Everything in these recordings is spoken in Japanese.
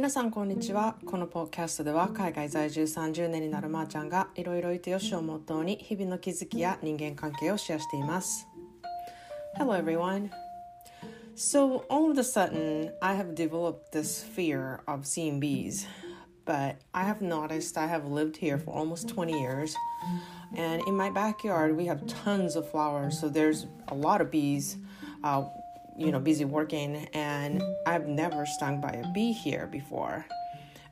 皆さんこんにちはこのポッドキャストでは海外在住30年になるまーちゃんがいろいろいてよしをモットーに日々の気づきや人間関係をシェアしています Hello everyone So all of a sudden I have developed this fear of seeing bees but I have noticed I have lived here for almost 20 years and in my backyard we have tons of flowers so there's a lot of bees uh, you know busy working and i've never stung by a bee here before.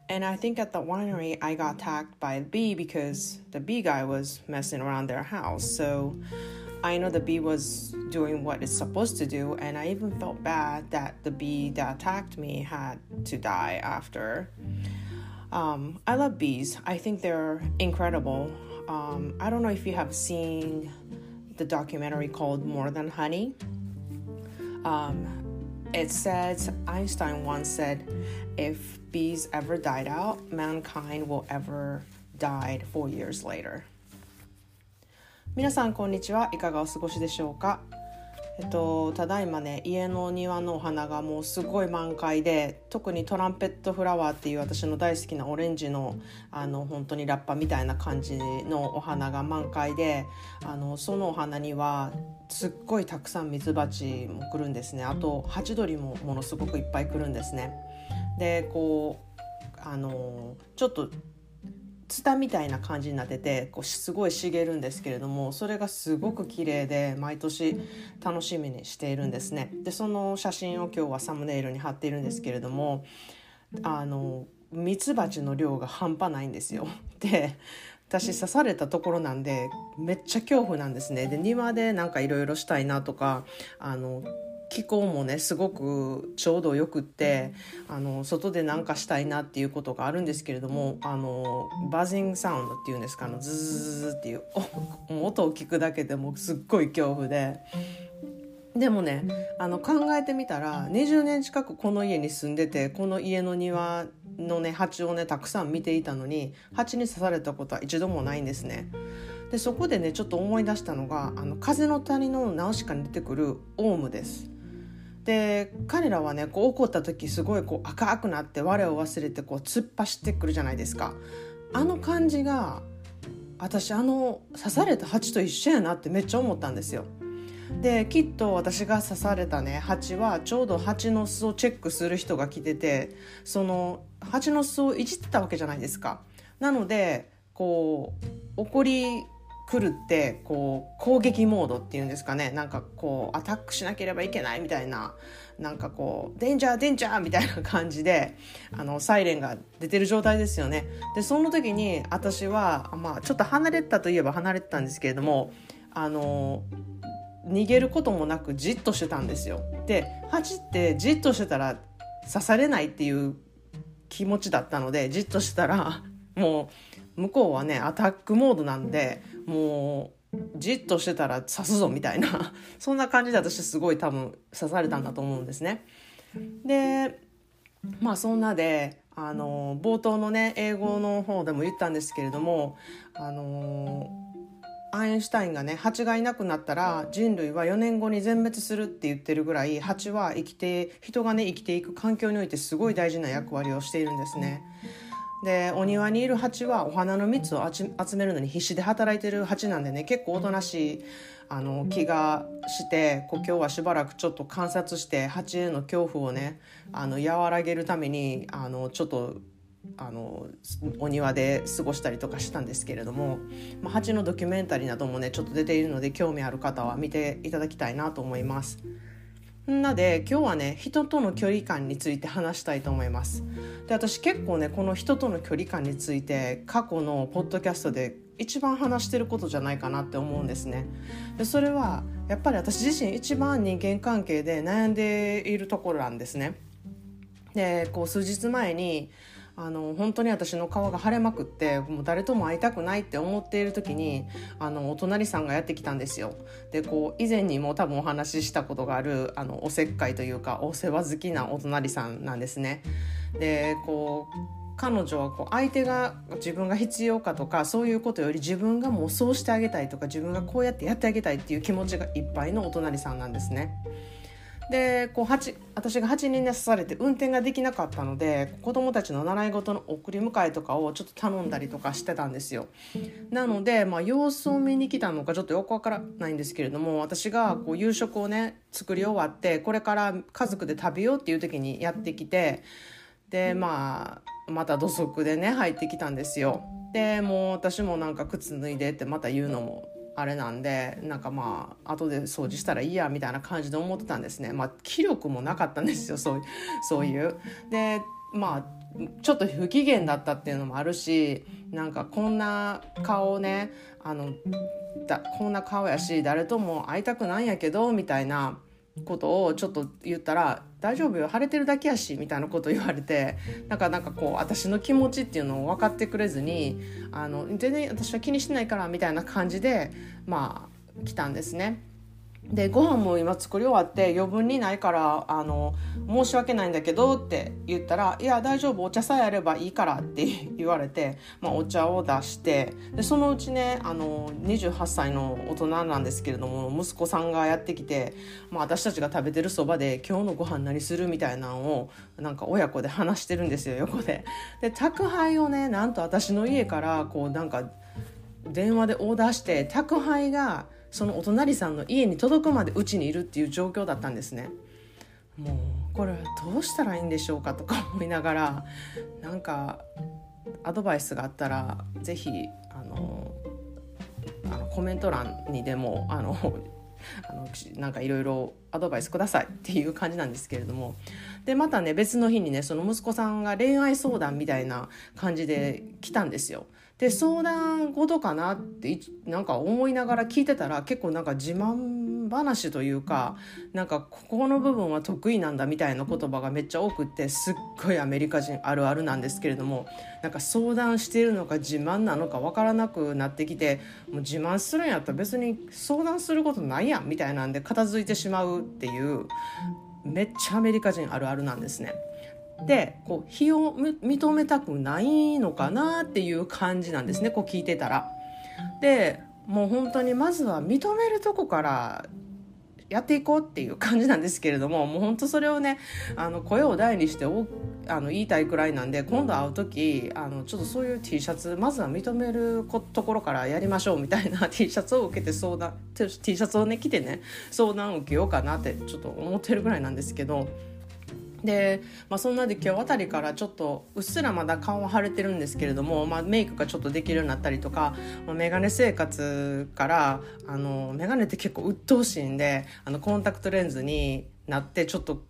And i think at the winery i got attacked by a bee because the bee guy was messing around their house. So i know the bee was doing what it's supposed to do and i even felt bad that the bee that attacked me had to die after. Um, i love bees. I think they're incredible. Um, i don't know if you have seen the documentary called more than honey um, it says Einstein once said, if bees ever died out, mankind will ever died four years later. 皆さんこんにちはいかがお過ごしでしょうか えっと、ただいまね家の庭のお花がもうすごい満開で特にトランペットフラワーっていう私の大好きなオレンジのあの本当にラッパみたいな感じのお花が満開であのそのお花にはすっごいたくさんミツバチも来るんですねあとハチドリもものすごくいっぱい来るんですね。でこうあのちょっとツタみたいな感じになっててこうすごい茂るんですけれどもそれがすごく綺麗で毎年楽しみにしているんですね。でその写真を今日はサムネイルに貼っているんですけれどもあのミツバチの量が半端ないんですよ。で私刺されたところなんでめっちゃ恐怖なんですね。で庭でなんかいろいろしたいなとかあの気候もねすごくちょうどよくってあの外で何かしたいなっていうことがあるんですけれどもあのバズングサウンドっていうんですかあのズズズズっていう 音を聞くだけでもすっごい恐怖で。でもねあの考えてみたら20年近くこの家に住んでてこの家の庭のね蜂をねたくさん見ていたのに蜂に刺されたことは一度もないんですね。でそこでねちょっと思い出したのが「あの風の谷のナウシカ」に出てくるオウムです。で彼らはねこう怒った時すごいこう赤くなって我を忘れてこう突っ走ってくるじゃないですか。あの感じが私あの刺された蜂と一緒やなってめっちゃ思ったんですよ。できっと私が刺されたね蜂はちょうど蜂の巣をチェックする人が来ててその蜂の巣をいじってたわけじゃないですか。なのでこう怒り来るってこう攻撃モードっていうんですかね。なんかこうアタックしなければいけないみたいななんかこうデンジャーデンジャーみたいな感じであのサイレンが出てる状態ですよね。でその時に私は、まあ、ちょっと離れたといえば離れてたんですけれどもあの逃げることもなくじっとしてたんですよ。で蜂ってじっとしてたら刺されないっていう気持ちだったのでじっとしたらもう向こうはねアタックモードなんでもうじっとしてたら刺すぞみたいな そんな感じで私すごい多分刺されたんだと思うんですね。でまあそんなであの冒頭のね英語の方でも言ったんですけれどもあのアインシュタインがね蜂がいなくなったら人類は4年後に全滅するって言ってるぐらい蜂は生きて人がね生きていく環境においてすごい大事な役割をしているんですね。でお庭にいる蜂はお花の蜜を集めるのに必死で働いてる蜂なんでね結構おとなしいあの気がしてこう今日はしばらくちょっと観察して蜂への恐怖をねあの和らげるためにあのちょっとあのお庭で過ごしたりとかしたんですけれども、まあ、蜂のドキュメンタリーなどもねちょっと出ているので興味ある方は見ていただきたいなと思います。なで今日はね人との距離感について話したいと思います。で私結構ねこの人との距離感について過去のポッドキャストで一番話してることじゃないかなって思うんですね。でそれはやっぱり私自身一番人間関係で悩んでいるところなんですね。でこう数日前にあの本当に私の顔が腫れまくってもう誰とも会いたくないって思っている時にあのお隣さんがやってきたんですよ。でこう以前にも多分お話ししたことがあるあのおせっかいというかお世話好きなお隣さんなんですね。でこう彼女はこう相手が自分が必要かとかそういうことより自分がもうそうしてあげたいとか自分がこうやってやってあげたいっていう気持ちがいっぱいのお隣さんなんですね。でこう8私が8人で刺されて運転ができなかったので子供たちの習い事の送り迎えとかをちょっと頼んだりとかしてたんですよ。なので、まあ、様子を見に来たのかちょっとよくわからないんですけれども私がこう夕食をね作り終わってこれから家族で食べようっていう時にやってきてでまあまた土足でね入ってきたんですよ。でもう私もなんか靴脱いでってまた言うのもあれなんでなんかまあ後で掃除したらいいやみたいな感じで思ってたんですね。まあ気力もなかったんですよそうそういう。でまあちょっと不機嫌だったっていうのもあるしなんかこんな顔ねあのだこんな顔やし誰とも会いたくないんやけどみたいなことをちょっと言ったら「大丈夫？よ晴れてるだけやし」みたいなこと言われてなんかなんかこう私の気持ちっていうのを分かってくれずにあの全然私は気にしてないからみたいな感じでまあ来たんですね。でご飯も今作り終わって余分にないからあの申し訳ないんだけどって言ったら「いや大丈夫お茶さえあればいいから」って 言われて、まあ、お茶を出してでそのうちねあの28歳の大人なんですけれども息子さんがやってきて、まあ、私たちが食べてるそばで「今日のご飯何する?」みたいなのをなんか親子で話してるんですよ横で。で宅配をねなんと私の家からこうなんか電話でオーダーして宅配がそのお隣さんの家に届くまでうちにいるっていう状況だったんですね。もうこれどうしたらいいんでしょうかとか思いながらなんかアドバイスがあったら是非あのあのコメント欄にでもあのあのなんかいろいろアドバイスくださいっていう感じなんですけれどもでまたね別の日にねその息子さんが恋愛相談みたいな感じで来たんですよ。で相談事かなってなんか思いながら聞いてたら結構なんか自慢話というかなんかここの部分は得意なんだみたいな言葉がめっちゃ多くってすっごいアメリカ人あるあるなんですけれどもなんか相談しているのか自慢なのか分からなくなってきてもう自慢するんやったら別に相談することないやんみたいなんで片付いてしまうっていうめっちゃアメリカ人あるあるなんですね。でこう非を認めたくないのかなっていう感じなんですねこう聞いてたら。でもう本当にまずは認めるとこからやっていこうっていう感じなんですけれどももう本当それをねあの声を大にしておあの言いたいくらいなんで今度会う時あのちょっとそういう T シャツまずは認めるところからやりましょうみたいな T シャツを受けて相談 T シャツをね着てね相談を受けようかなってちょっと思ってるぐらいなんですけど。で、まあ、そんなで今日あたりからちょっとうっすらまだ顔は腫れてるんですけれども、まあ、メイクがちょっとできるようになったりとか、まあ、メガネ生活からあのメガネって結構鬱陶しいんであのコンタクトレンズになってちょっと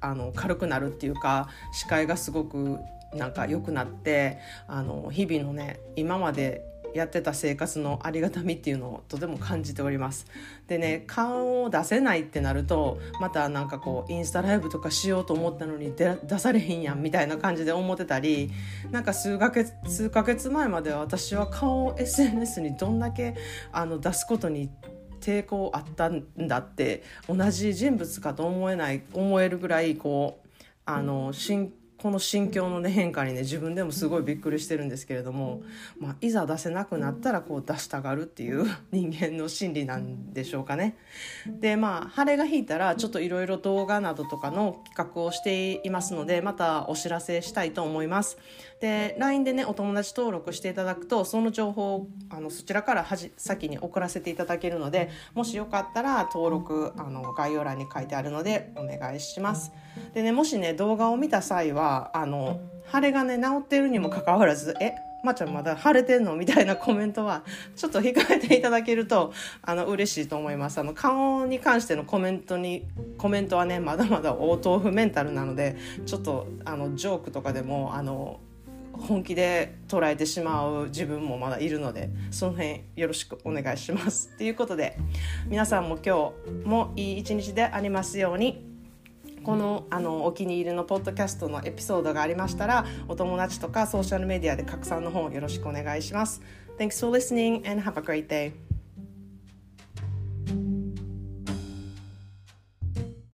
あの軽くなるっていうか視界がすごくなんか良くなってあの日々のね今までやってた生活のありがたみっていうのをとても感じております。でね顔を出せないってなるとまたなんかこうインスタライブとかしようと思ったのに出されへんやんみたいな感じで思ってたりなんか数ヶ月数ヶ月前までは私は顔を SNS にどんだけあの出すことに抵抗あったんだって同じ人物かと思えない思えるぐらいこうあの心この心境の、ね、変化にね自分でもすごいびっくりしてるんですけれども、まあ、いざ出せなくなったらこう出したがるっていう 人間の心理なんでしょうかね。でまあ晴れが引いたらちょっといろいろ動画などとかの企画をしていますのでまたお知らせしたいと思います。で LINE でねお友達登録していただくとその情報をあのそちらからはじ先に送らせていただけるのでもしよかったら登録あの概要欄に書いてあるのでお願いします。でねもしね動画を見た際はあの腫れがね治ってるにもかかわらずえまちゃんまだ腫れてんの？みたいなコメントは ちょっと控えていただけるとあの嬉しいと思いますあの顔に関してのコメントにコメントはねまだまだ大豆腐メンタルなのでちょっとあのジョークとかでもあの本気で捉えてしまう自分もまだいるのでその辺よろしくお願いします。ということで皆さんも今日もいい一日でありますように。このあのお気に入りのポッドキャストのエピソードがありましたらお友達とかソーシャルメディアで拡散の方よろしくお願いします。Thanks for listening and have a great day.